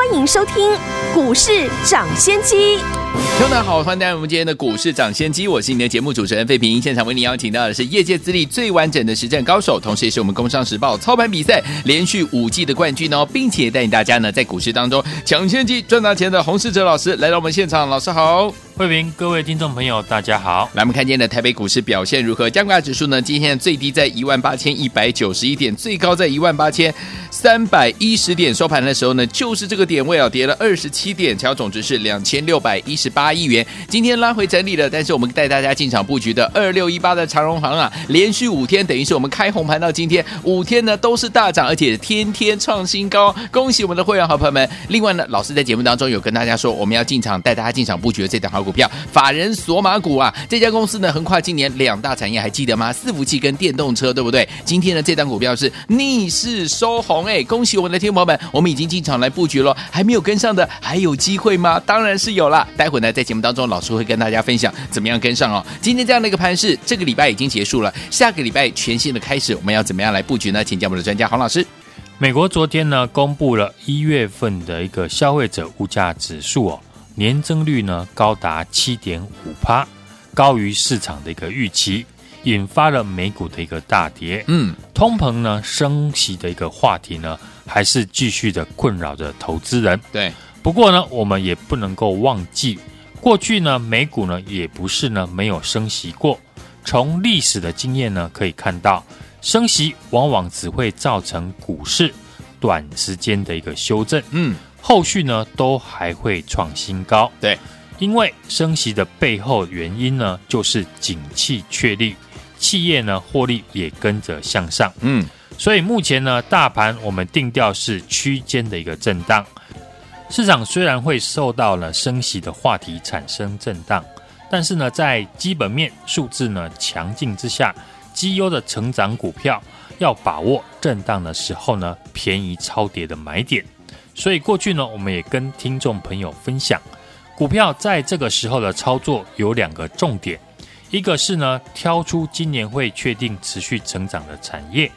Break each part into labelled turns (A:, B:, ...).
A: 欢迎收听股市涨先机。
B: 听众好，欢迎来到我们今天的股市涨先机，我是你的节目主持人费平。现场为你邀请到的是业界资历最完整的实战高手，同时也是我们工商时报操盘比赛连续五季的冠军哦，并且带领大家呢在股市当中抢先机赚大钱的洪世哲老师来到我们现场，老师好。
C: 慧平，各位听众朋友，大家好。
B: 来，我们看今天的台北股市表现如何？加权指数呢？今天最低在一万八千一百九十一点，最高在一万八千三百一十点。收盘的时候呢，就是这个点位啊，跌了二十七点，成交总值是两千六百一十八亿元。今天拉回整理了，但是我们带大家进场布局的二六一八的长荣行啊，连续五天，等于是我们开红盘到今天五天呢都是大涨，而且天天创新高。恭喜我们的会员好朋友们！另外呢，老师在节目当中有跟大家说，我们要进场带大家进场布局的这档好股票，法人索马股啊，这家公司呢横跨今年两大产业，还记得吗？伺服器跟电动车，对不对？今天的这档股票是逆势收红，哎，恭喜我们的听众朋友们，我们已经进场来布局了，还没有跟上的还有机会吗？当然是有了。待会呢，在节目当中，老师会跟大家分享怎么样跟上哦。今天这样的一个盘势，这个礼拜已经结束了，下个礼拜全新的开始，我们要怎么样来布局呢？请教我们的专家黄老师。
C: 美国昨天呢公布了一月份的一个消费者物价指数哦。年增率呢高达七点五趴，高于市场的一个预期，引发了美股的一个大跌。嗯，通膨呢升息的一个话题呢，还是继续的困扰着投资人。
B: 对，
C: 不过呢，我们也不能够忘记，过去呢美股呢也不是呢没有升息过。从历史的经验呢可以看到，升息往往只会造成股市短时间的一个修正。嗯。后续呢都还会创新高，
B: 对，
C: 因为升息的背后原因呢，就是景气确立，企业呢获利也跟着向上，嗯，所以目前呢大盘我们定调是区间的一个震荡，市场虽然会受到了升息的话题产生震荡，但是呢在基本面数字呢强劲之下，绩优的成长股票要把握震荡的时候呢便宜超跌的买点。所以过去呢，我们也跟听众朋友分享，股票在这个时候的操作有两个重点，一个是呢，挑出今年会确定持续成长的产业，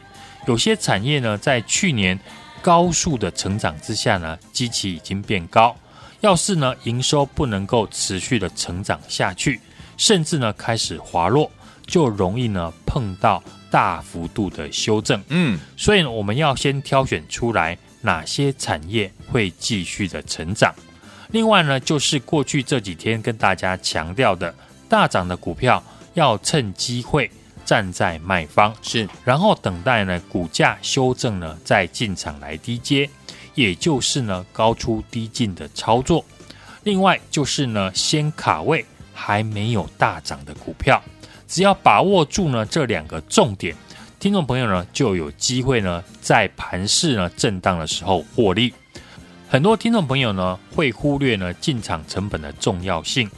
C: 有些产业呢，在去年高速的成长之下呢，基期已经变高，要是呢，营收不能够持续的成长下去，甚至呢，开始滑落，就容易呢，碰到大幅度的修正。嗯，所以呢，我们要先挑选出来。哪些产业会继续的成长？另外呢，就是过去这几天跟大家强调的，大涨的股票要趁机会站在卖方，
B: 是，
C: 然后等待呢股价修正呢再进场来低接，也就是呢高出低进的操作。另外就是呢先卡位还没有大涨的股票，只要把握住呢这两个重点。听众朋友呢，就有机会呢，在盘市呢震荡的时候获利。很多听众朋友呢，会忽略呢进场成本的重要性。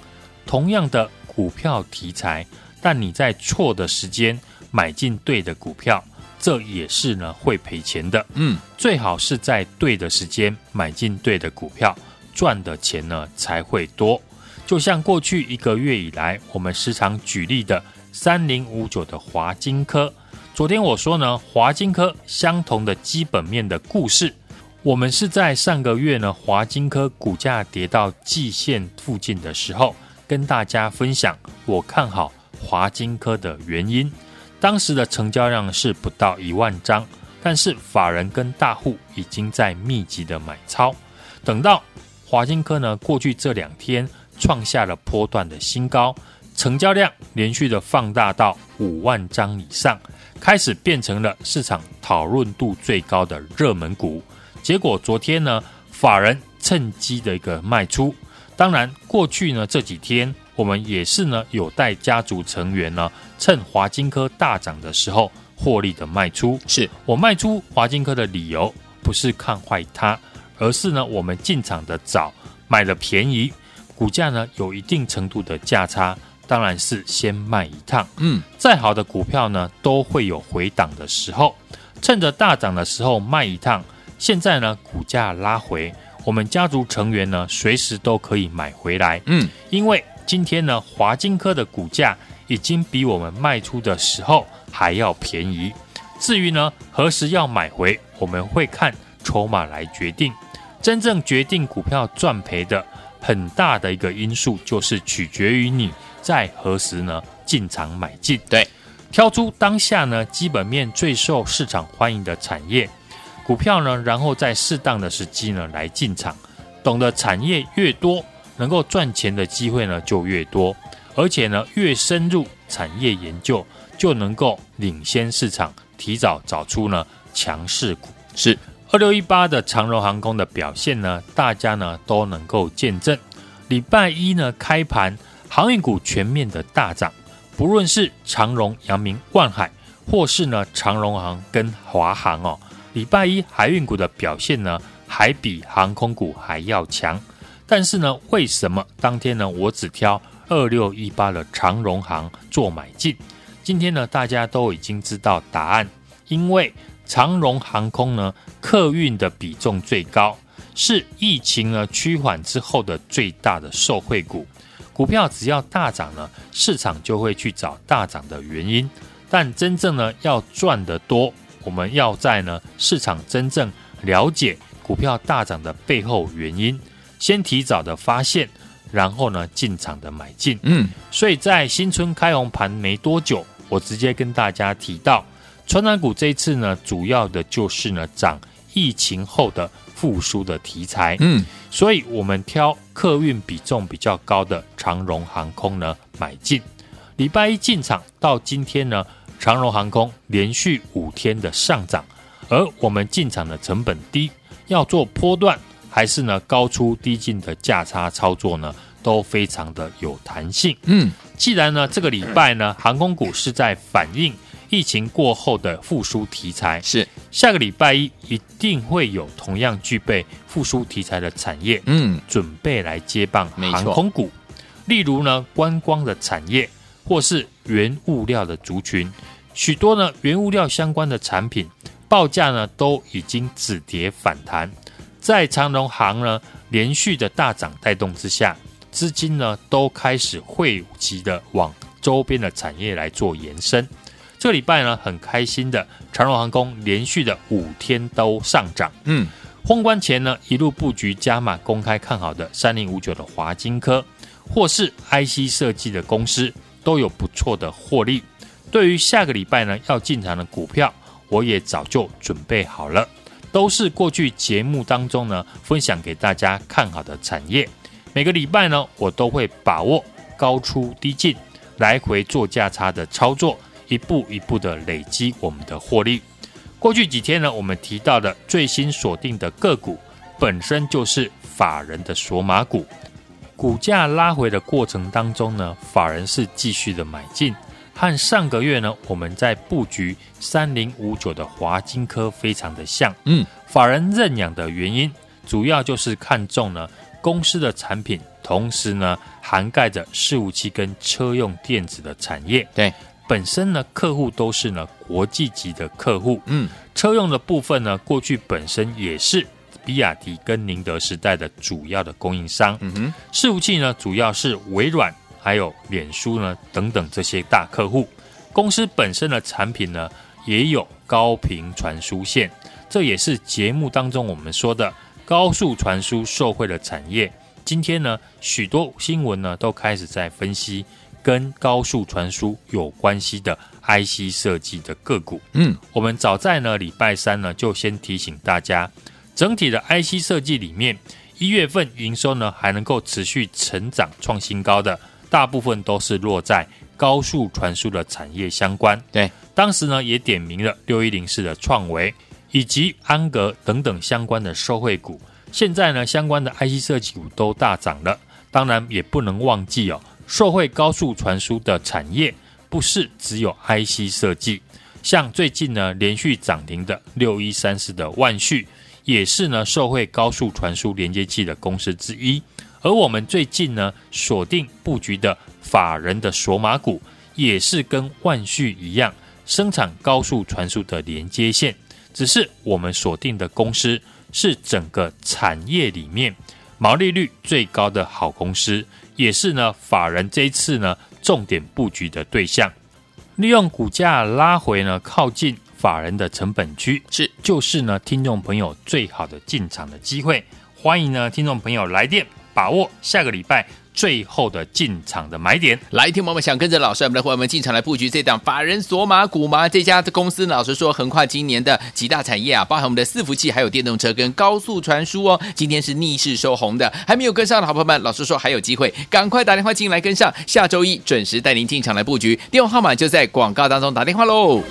C: 同样的股票题材，但你在错的时间买进对的股票，这也是呢会赔钱的。嗯，最好是在对的时间买进对的股票，赚的钱呢才会多。就像过去一个月以来，我们时常举例的三零五九的华金科。昨天我说呢，华金科相同的基本面的故事，我们是在上个月呢，华金科股价跌到季线附近的时候，跟大家分享我看好华金科的原因。当时的成交量是不到一万张，但是法人跟大户已经在密集的买超。等到华金科呢，过去这两天创下了波段的新高，成交量连续的放大到五万张以上。开始变成了市场讨论度最高的热门股，结果昨天呢，法人趁机的一个卖出。当然，过去呢这几天，我们也是呢有带家族成员呢，趁华金科大涨的时候获利的卖出。
B: 是
C: 我卖出华金科的理由，不是看坏它，而是呢我们进场的早，买的便宜，股价呢有一定程度的价差。当然是先卖一趟，嗯，再好的股票呢，都会有回档的时候。趁着大涨的时候卖一趟，现在呢股价拉回，我们家族成员呢随时都可以买回来。
B: 嗯，
C: 因为今天呢华金科的股价已经比我们卖出的时候还要便宜。至于呢何时要买回，我们会看筹码来决定。真正决定股票赚赔的很大的一个因素，就是取决于你在何时呢进场买进。
B: 对。
C: 挑出当下呢基本面最受市场欢迎的产业股票呢，然后在适当的时机呢来进场。懂得产业越多，能够赚钱的机会呢就越多，而且呢越深入产业研究，就能够领先市场，提早找出呢强势股。
B: 是
C: 二六一八的长荣航空的表现呢，大家呢都能够见证。礼拜一呢开盘，航运股全面的大涨。不论是长荣、阳明、万海，或是呢长荣航跟华航哦，礼拜一海运股的表现呢，还比航空股还要强。但是呢，为什么当天呢，我只挑二六一八的长荣航做买进？今天呢，大家都已经知道答案，因为长荣航空呢，客运的比重最高，是疫情呢趋缓之后的最大的受惠股。股票只要大涨呢，市场就会去找大涨的原因。但真正呢要赚得多，我们要在呢市场真正了解股票大涨的背后原因，先提早的发现，然后呢进场的买进。
B: 嗯，
C: 所以在新春开红盘没多久，我直接跟大家提到，传产股这一次呢，主要的就是呢涨疫情后的复苏的题材。
B: 嗯。
C: 所以，我们挑客运比重比较高的长荣航空呢买进。礼拜一进场到今天呢，长荣航空连续五天的上涨，而我们进场的成本低，要做波段还是呢高出低进的价差操作呢，都非常的有弹性。
B: 嗯，
C: 既然呢这个礼拜呢航空股是在反映。疫情过后的复苏题材
B: 是
C: 下个礼拜一一定会有同样具备复苏题材的产业，
B: 嗯，
C: 准备来接棒航空股。例如呢，观光的产业或是原物料的族群，许多呢原物料相关的产品报价呢都已经止跌反弹。在长荣航呢连续的大涨带动之下，资金呢都开始汇集的往周边的产业来做延伸。这礼拜呢，很开心的，长荣航空连续的五天都上涨。
B: 嗯，封
C: 关前呢，一路布局加码，公开看好的三零五九的华金科，或是 IC 设计的公司，都有不错的获利。对于下个礼拜呢，要进场的股票，我也早就准备好了，都是过去节目当中呢分享给大家看好的产业。每个礼拜呢，我都会把握高出低进，来回做价差的操作。一步一步的累积我们的获利。过去几天呢，我们提到的最新锁定的个股，本身就是法人的索码股。股价拉回的过程当中呢，法人是继续的买进。和上个月呢，我们在布局三零五九的华金科非常的像。
B: 嗯，
C: 法人认养的原因，主要就是看中呢公司的产品，同时呢涵盖着伺服器跟车用电子的产业。
B: 对。
C: 本身呢，客户都是呢国际级的客户，
B: 嗯，车
C: 用的部分呢，过去本身也是比亚迪跟宁德时代的主要的供应商，
B: 嗯哼，
C: 伺服器呢，主要是微软还有脸书呢等等这些大客户。公司本身的产品呢，也有高频传输线，这也是节目当中我们说的高速传输受惠的产业。今天呢，许多新闻呢都开始在分析。跟高速传输有关系的 IC 设计的个股，
B: 嗯，
C: 我们早在呢礼拜三呢就先提醒大家，整体的 IC 设计里面，一月份营收呢还能够持续成长创新高的，大部分都是落在高速传输的产业相关。
B: 对，
C: 当时呢也点名了六一零四的创维以及安格等等相关的受惠股，现在呢相关的 IC 设计股都大涨了，当然也不能忘记哦。受惠高速传输的产业不是只有 IC 设计，像最近呢连续涨停的六一三四的万旭，也是呢受惠高速传输连接器的公司之一。而我们最近呢锁定布局的法人的索马股，也是跟万旭一样，生产高速传输的连接线，只是我们锁定的公司是整个产业里面毛利率最高的好公司，也是呢法人这一次呢重点布局的对象。利用股价拉回呢，靠近法人的成本区，
B: 是
C: 就是呢听众朋友最好的进场的机会。欢迎呢听众朋友来电，把握下个礼拜。最后的进场的买点，
B: 来，听友们想跟着老师，我们的伙伴们进场来布局这档法人索马股吗？这家的公司呢，老实说，横跨今年的几大产业啊，包含我们的伺服器，还有电动车跟高速传输哦。今天是逆势收红的，还没有跟上的好朋友们，老实说还有机会，赶快打电话进来跟上，下周一准时带您进场来布局，电话号码就在广告当中打电话喽。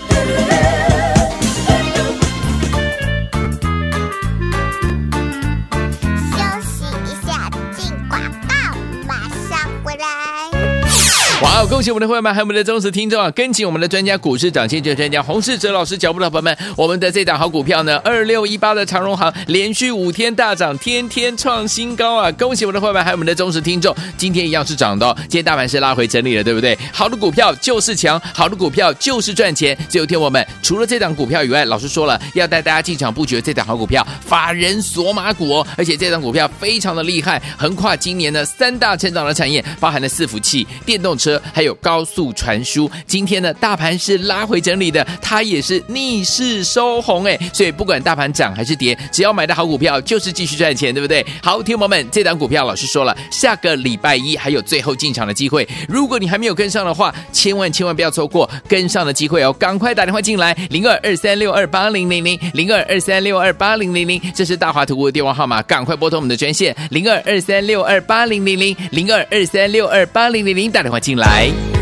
B: 好！恭喜我们的会员们，还有我们的忠实听众啊！跟紧我们的专家，股市涨先机专家洪世哲老师脚步的朋友们，我们的这档好股票呢，二六一八的长荣行连续五天大涨，天天创新高啊！恭喜我们的会员们，还有我们的忠实听众，今天一样是涨的哦。今天大盘是拉回整理了，对不对？好的股票就是强，好的股票就是赚钱。只有天我们除了这档股票以外，老师说了要带大家进场布局这档好股票，法人索马股哦，而且这档股票非常的厉害，横跨今年的三大成长的产业，包含了伺服器、电动车。还有高速传输，今天呢，大盘是拉回整理的，它也是逆势收红哎，所以不管大盘涨还是跌，只要买的好股票就是继续赚钱，对不对？好，听友们，这档股票老师说了，下个礼拜一还有最后进场的机会，如果你还没有跟上的话，千万千万不要错过跟上的机会哦，赶快打电话进来，零二二三六二八零零零零二二三六二八零零零，这是大华图的电话号码，赶快拨通我们的专线零二二三六二八零零零零二二三六二八零零零，打电话进来。来。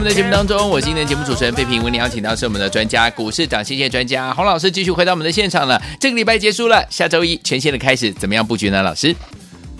B: 们的节目当中，我今天的节目主持人费平为您邀请到是我们的专家，股市涨谢谢专家洪老师，继续回到我们的现场了。这个礼拜结束了，下周一全新的开始，怎么样布局呢？老师，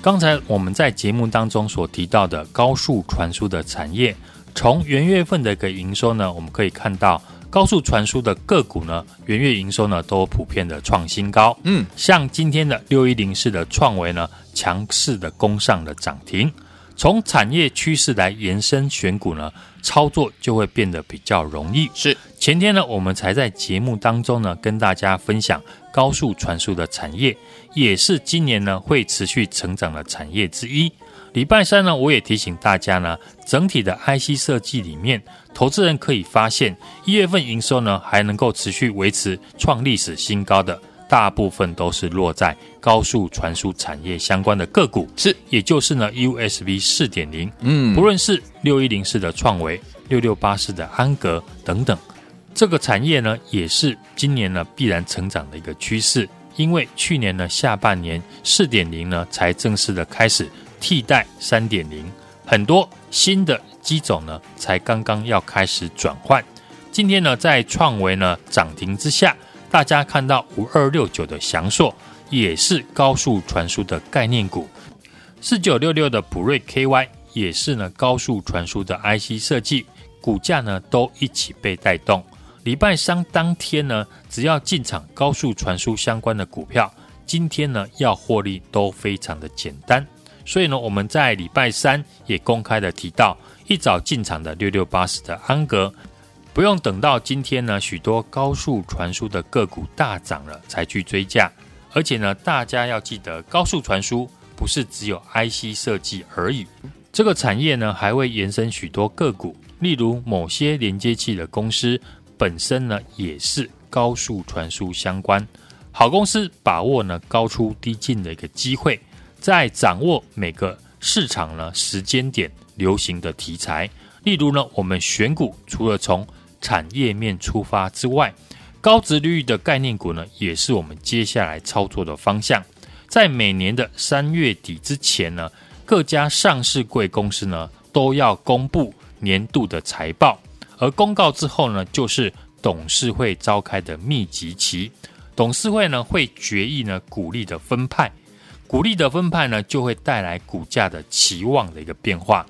C: 刚才我们在节目当中所提到的高速传输的产业，从元月份的一个营收呢，我们可以看到高速传输的个股呢，元月营收呢都普遍的创新高。嗯，像今天的六一零四的创维呢，强势的攻上了涨停。从产业趋势来延伸选股呢，操作就会变得比较容易。
B: 是
C: 前天呢，我们才在节目当中呢跟大家分享高速传输的产业，也是今年呢会持续成长的产业之一。礼拜三呢，我也提醒大家呢，整体的 IC 设计里面，投资人可以发现一月份营收呢还能够持续维持创历史新高的。大部分都是落在高速传输产业相关的个股，
B: 是，
C: 也就是呢 USB 四点零，
B: 嗯，
C: 不论是六一零四的创维、六六八四的安格等等，这个产业呢也是今年呢必然成长的一个趋势，因为去年呢下半年四点零呢才正式的开始替代三点零，很多新的机种呢才刚刚要开始转换，今天呢在创维呢涨停之下。大家看到五二六九的祥硕也是高速传输的概念股，四九六六的普瑞 KY 也是呢高速传输的 IC 设计，股价呢都一起被带动。礼拜三当天呢，只要进场高速传输相关的股票，今天呢要获利都非常的简单。所以呢，我们在礼拜三也公开的提到，一早进场的六六八四的安格。不用等到今天呢，许多高速传输的个股大涨了才去追价，而且呢，大家要记得，高速传输不是只有 IC 设计而已，这个产业呢还会延伸许多个股，例如某些连接器的公司本身呢也是高速传输相关，好公司把握呢高出低进的一个机会，在掌握每个市场呢时间点流行的题材，例如呢我们选股除了从产业面出发之外，高值率的概念股呢，也是我们接下来操作的方向。在每年的三月底之前呢，各家上市贵公司呢都要公布年度的财报，而公告之后呢，就是董事会召开的密集期。董事会呢会决议呢股利的分派，股利的分派呢就会带来股价的期望的一个变化。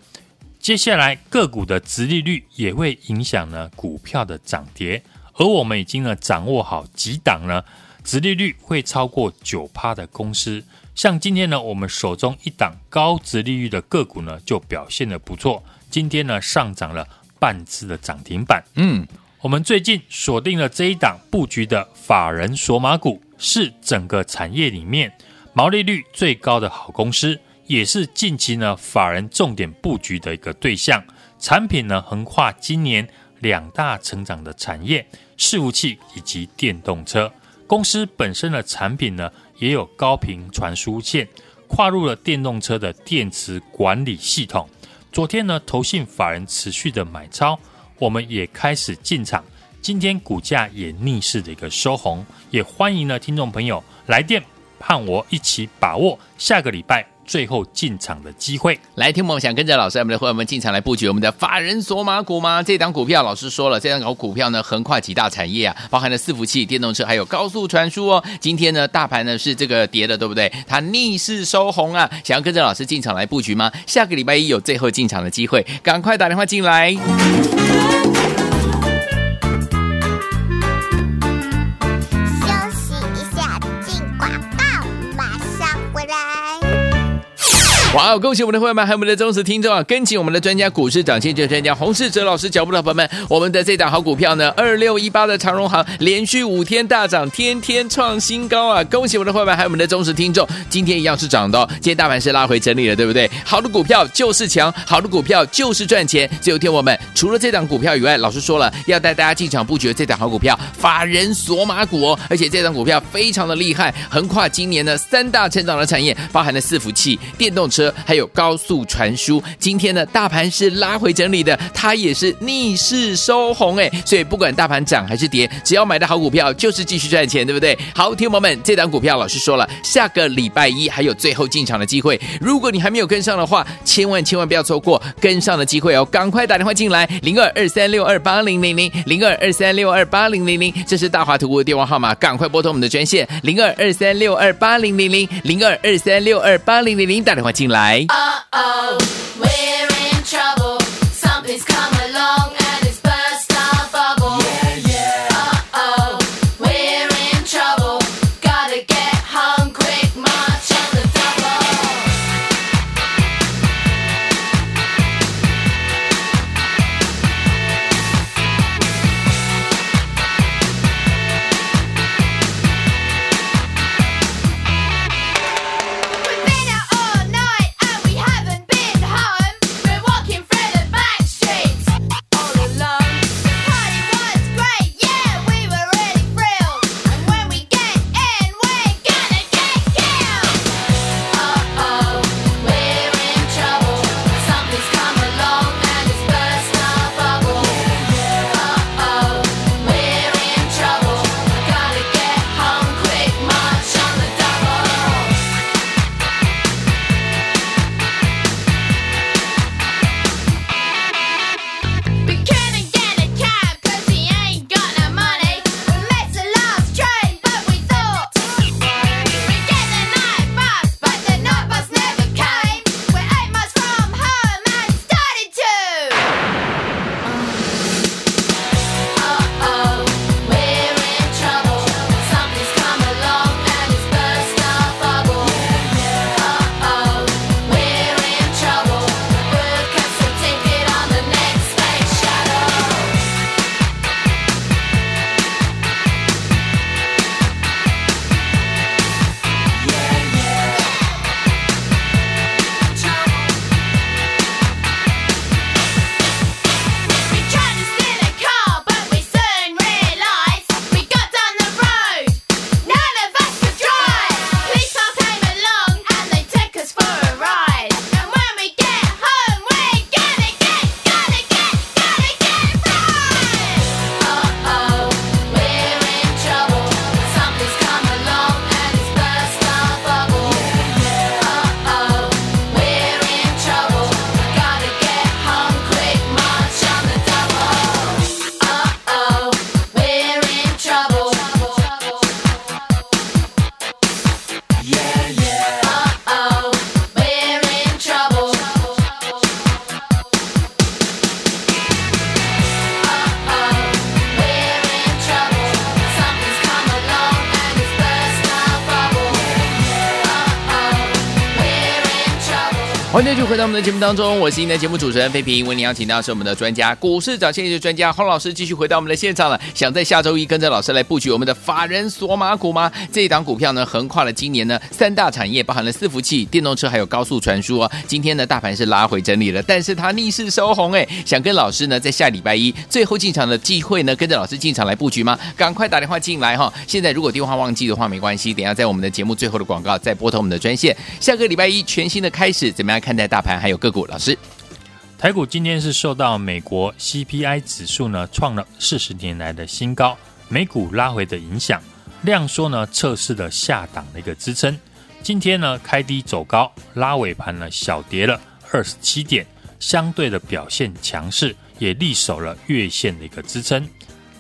C: 接下来个股的殖利率也会影响呢股票的涨跌，而我们已经呢掌握好几档呢殖利率会超过九趴的公司，像今天呢我们手中一档高殖利率的个股呢就表现的不错，今天呢上涨了半次的涨停板。
B: 嗯，
C: 我们最近锁定了这一档布局的法人索马股，是整个产业里面毛利率最高的好公司。也是近期呢法人重点布局的一个对象，产品呢横跨今年两大成长的产业，伺服器以及电动车。公司本身的产品呢也有高频传输线，跨入了电动车的电池管理系统。昨天呢投信法人持续的买超，我们也开始进场，今天股价也逆势的一个收红，也欢迎呢听众朋友来电，和我一起把握下个礼拜。最后进场的机会，
B: 来听我们想跟着老师，我们的伙伴们进场来布局我们的法人索马股吗？这档股票老师说了，这档股票呢横跨几大产业啊，包含了伺服器、电动车，还有高速传输哦。今天呢大盘呢是这个跌的，对不对？它逆势收红啊！想要跟着老师进场来布局吗？下个礼拜一有最后进场的机会，赶快打电话进来。哇哦！恭喜我们的会员们，还有我们的忠实听众啊！跟紧我们的专家，股市涨先机专家洪世哲老师脚步的朋友们，我们的这档好股票呢，二六一八的长荣行连续五天大涨，天天创新高啊！恭喜我们的会员们，还有我们的忠实听众，今天一样是涨的哦。今天大盘是拉回整理了，对不对？好的股票就是强，好的股票就是赚钱。最后天我们除了这档股票以外，老师说了要带大家进场布局这档好股票，法人索马股哦，而且这档股票非常的厉害，横跨今年的三大成长的产业，包含了伺服器、电动车。还有高速传输，今天呢大盘是拉回整理的，它也是逆势收红哎，所以不管大盘涨还是跌，只要买的好股票就是继续赚钱，对不对？好，听友们，这档股票老师说了，下个礼拜一还有最后进场的机会，如果你还没有跟上的话，千万千万不要错过跟上的机会哦，赶快打电话进来，零二二三六二八零零零零二二三六二八零零零，这是大华图的电话号码，赶快拨通我们的专线零二二三六二八零零零零二二三六二八零零零，打电话进。来。欢迎继续回到们的节目当中，我是您的节目主持人费平。为您邀请到是我们的专家，股市涨先机的专家洪老师，继续回到我们的现场了。想在下周一跟着老师来布局我们的法人索马股吗？这一档股票呢，横跨了今年呢三大产业，包含了伺服器、电动车还有高速传输哦。今天呢，大盘是拉回整理了，但是它逆势收红哎。想跟老师呢，在下礼拜一最后进场的机会呢，跟着老师进场来布局吗？赶快打电话进来哈！现在如果电话忘记的话没关系，等下在我们的节目最后的广告再拨通我们的专线。下个礼拜一全新的开始，怎么样看待大盘还有个股？老师，
C: 台股今天是受到美国 CPI 指数呢创了四十年来的新高，美股拉回的影响，量缩呢测试了下档的一个支撑。今天呢开低走高，拉尾盘呢小跌了二十七点，相对的表现强势，也力守了月线的一个支撑。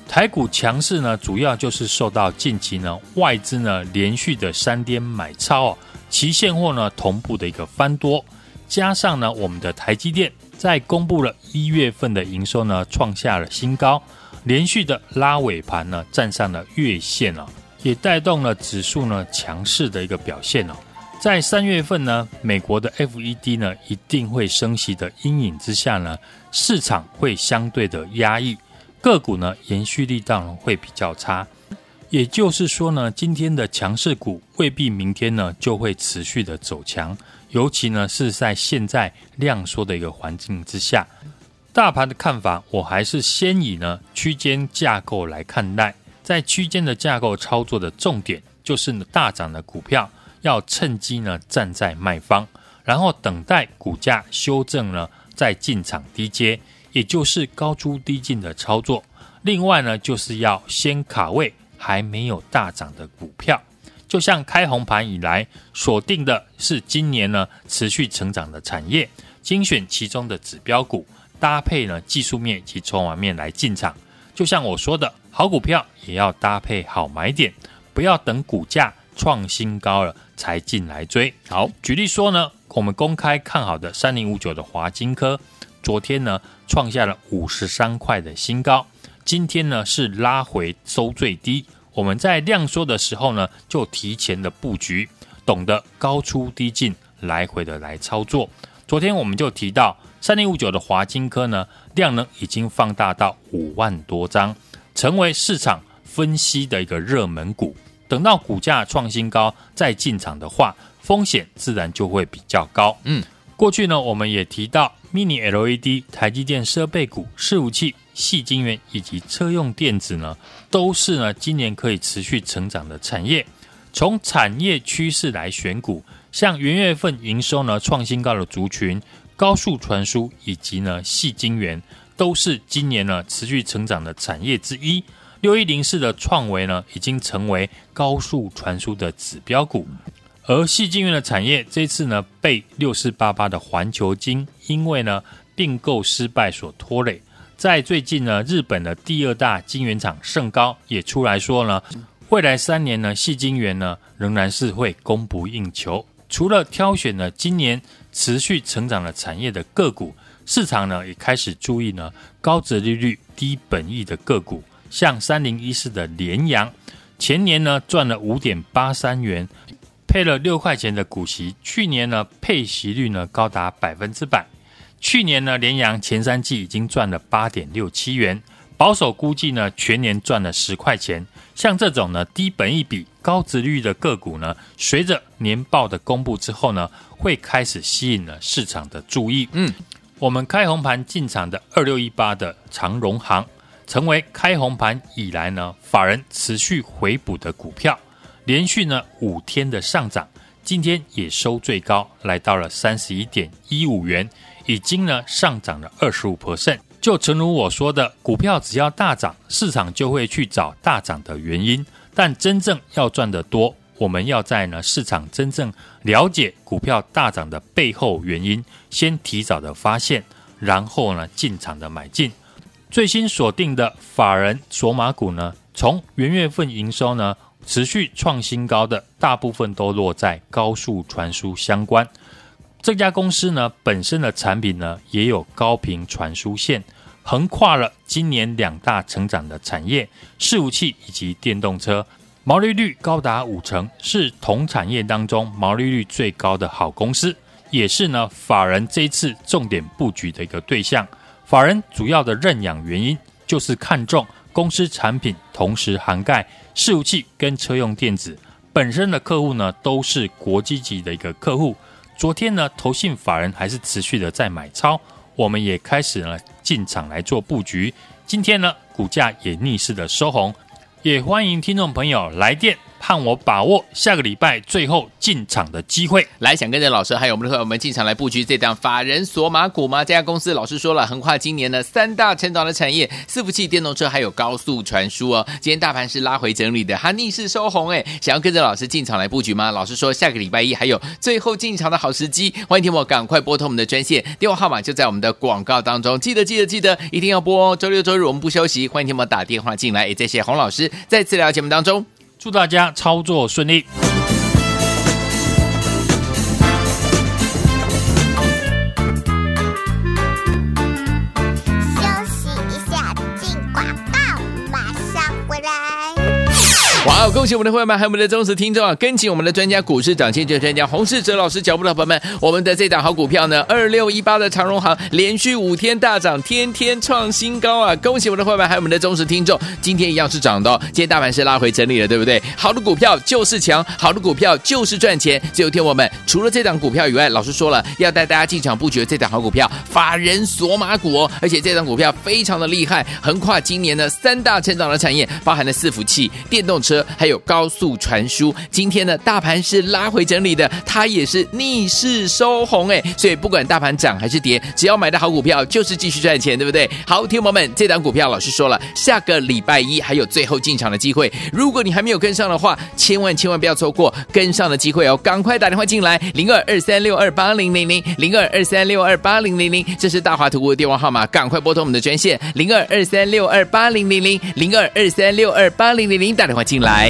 C: 台股强势呢，主要就是受到近期呢外资呢连续的三天买超哦，期现货呢同步的一个翻多。加上呢，我们的台积电在公布了一月份的营收呢，创下了新高，连续的拉尾盘呢，站上了月线哦，也带动了指数呢强势的一个表现哦。在三月份呢，美国的 FED 呢一定会升息的阴影之下呢，市场会相对的压抑，个股呢延续力道呢会比较差，也就是说呢，今天的强势股未必明天呢就会持续的走强。尤其呢是在现在量缩的一个环境之下，大盘的看法，我还是先以呢区间架构来看待。在区间的架构操作的重点，就是呢大涨的股票要趁机呢站在卖方，然后等待股价修正呢再进场低接，也就是高出低进的操作。另外呢，就是要先卡位还没有大涨的股票。就像开红盘以来锁定的是今年呢持续成长的产业，精选其中的指标股，搭配呢技术面及筹码面来进场。就像我说的，好股票也要搭配好买点，不要等股价创新高了才进来追。好，举例说呢，我们公开看好的三零五九的华金科，昨天呢创下了五十三块的新高，今天呢是拉回收最低。我们在量缩的时候呢，就提前的布局，懂得高出低进，来回的来操作。昨天我们就提到三零五九的华金科呢，量能已经放大到五万多张，成为市场分析的一个热门股。等到股价创新高再进场的话，风险自然就会比较高。嗯，过去呢，我们也提到 Mini LED、台积电设备股、伺服器。细晶圆以及车用电子呢，都是呢今年可以持续成长的产业。从产业趋势来选股，像元月份营收呢创新高的族群，高速传输以及呢细晶圆，都是今年呢持续成长的产业之一。六一零四的创维呢，已经成为高速传输的指标股，而矽晶圆的产业这次呢被六四八八的环球金因为呢并购失败所拖累。在最近呢，日本的第二大晶圆厂盛高也出来说呢，未来三年呢，矽晶圆呢仍然是会供不应求。除了挑选了今年持续成长的产业的个股，市场呢也开始注意呢高折利率、低本益的个股，像三零一四的联阳，前年呢赚了五点八三元，配了六块钱的股息，去年呢配息率呢高达百分之百。去年呢，联阳前三季已经赚了八点六七元，保守估计呢，全年赚了十块钱。像这种呢，低本一笔、高值率的个股呢，随着年报的公布之后呢，会开始吸引了市场的注意。嗯，我们开红盘进场的二六一八的长荣行，成为开红盘以来呢，法人持续回补的股票，连续呢五天的上涨，今天也收最高，来到了三十一点一五元。已经呢上涨了二十五 percent，就诚如我说的，股票只要大涨，市场就会去找大涨的原因。但真正要赚得多，我们要在呢市场真正了解股票大涨的背后原因，先提早的发现，然后呢进场的买进。最新锁定的法人索马股呢，从元月份营收呢持续创新高的，大部分都落在高速传输相关。这家公司呢，本身的产品呢，也有高频传输线，横跨了今年两大成长的产业，伺服器以及电动车，毛利率高达五成，是同产业当中毛利率最高的好公司。也是呢法人这一次重点布局的一个对象。法人主要的认养原因就是看中公司产品，同时涵盖伺服器跟车用电子，本身的客户呢都是国际级的一个客户。昨天呢，投信法人还是持续的在买超，我们也开始呢进场来做布局。今天呢，股价也逆势的收红，也欢迎听众朋友来电。盼我把握下个礼拜最后进场的机会，
B: 来想跟着老师还有我们的朋友们进场来布局这档法人索马股吗？这家公司老师说了，横跨今年的三大成长的产业，伺服器、电动车还有高速传输哦。今天大盘是拉回整理的，它逆势收红哎，想要跟着老师进场来布局吗？老师说下个礼拜一还有最后进场的好时机，欢迎听我赶快拨通我们的专线，电话号码就在我们的广告当中，记得记得记得一定要拨哦。周六周日我们不休息，欢迎听我打电话进来，也谢谢洪老师在次聊节目当中。
C: 祝大家操作顺利。
B: 恭喜我们的会员们，还有我们的忠实听众啊！跟紧我们的专家，股市涨先机专家洪世哲老师脚步的朋友们，我们的这档好股票呢，二六一八的长荣行连续五天大涨，天天创新高啊！恭喜我们的会员们，还有我们的忠实听众，今天一样是涨的哦。今天大盘是拉回整理了，对不对？好的股票就是强，好的股票就是赚钱。只有听我们，除了这档股票以外，老师说了要带大家进场布局这档好股票，法人索马股哦，而且这档股票非常的厉害，横跨今年的三大成长的产业，包含了伺服器、电动车。还有高速传输，今天呢大盘是拉回整理的，它也是逆势收红哎，所以不管大盘涨还是跌，只要买的好股票就是继续赚钱，对不对？好，听友们，这档股票老师说了，下个礼拜一还有最后进场的机会，如果你还没有跟上的话，千万千万不要错过跟上的机会哦，赶快打电话进来，零二二三六二八零零零零二二三六二八零零零，这是大华图的电话号码，赶快拨通我们的专线零二二三六二八零零零零二二三六二八零零零，打电话进。来，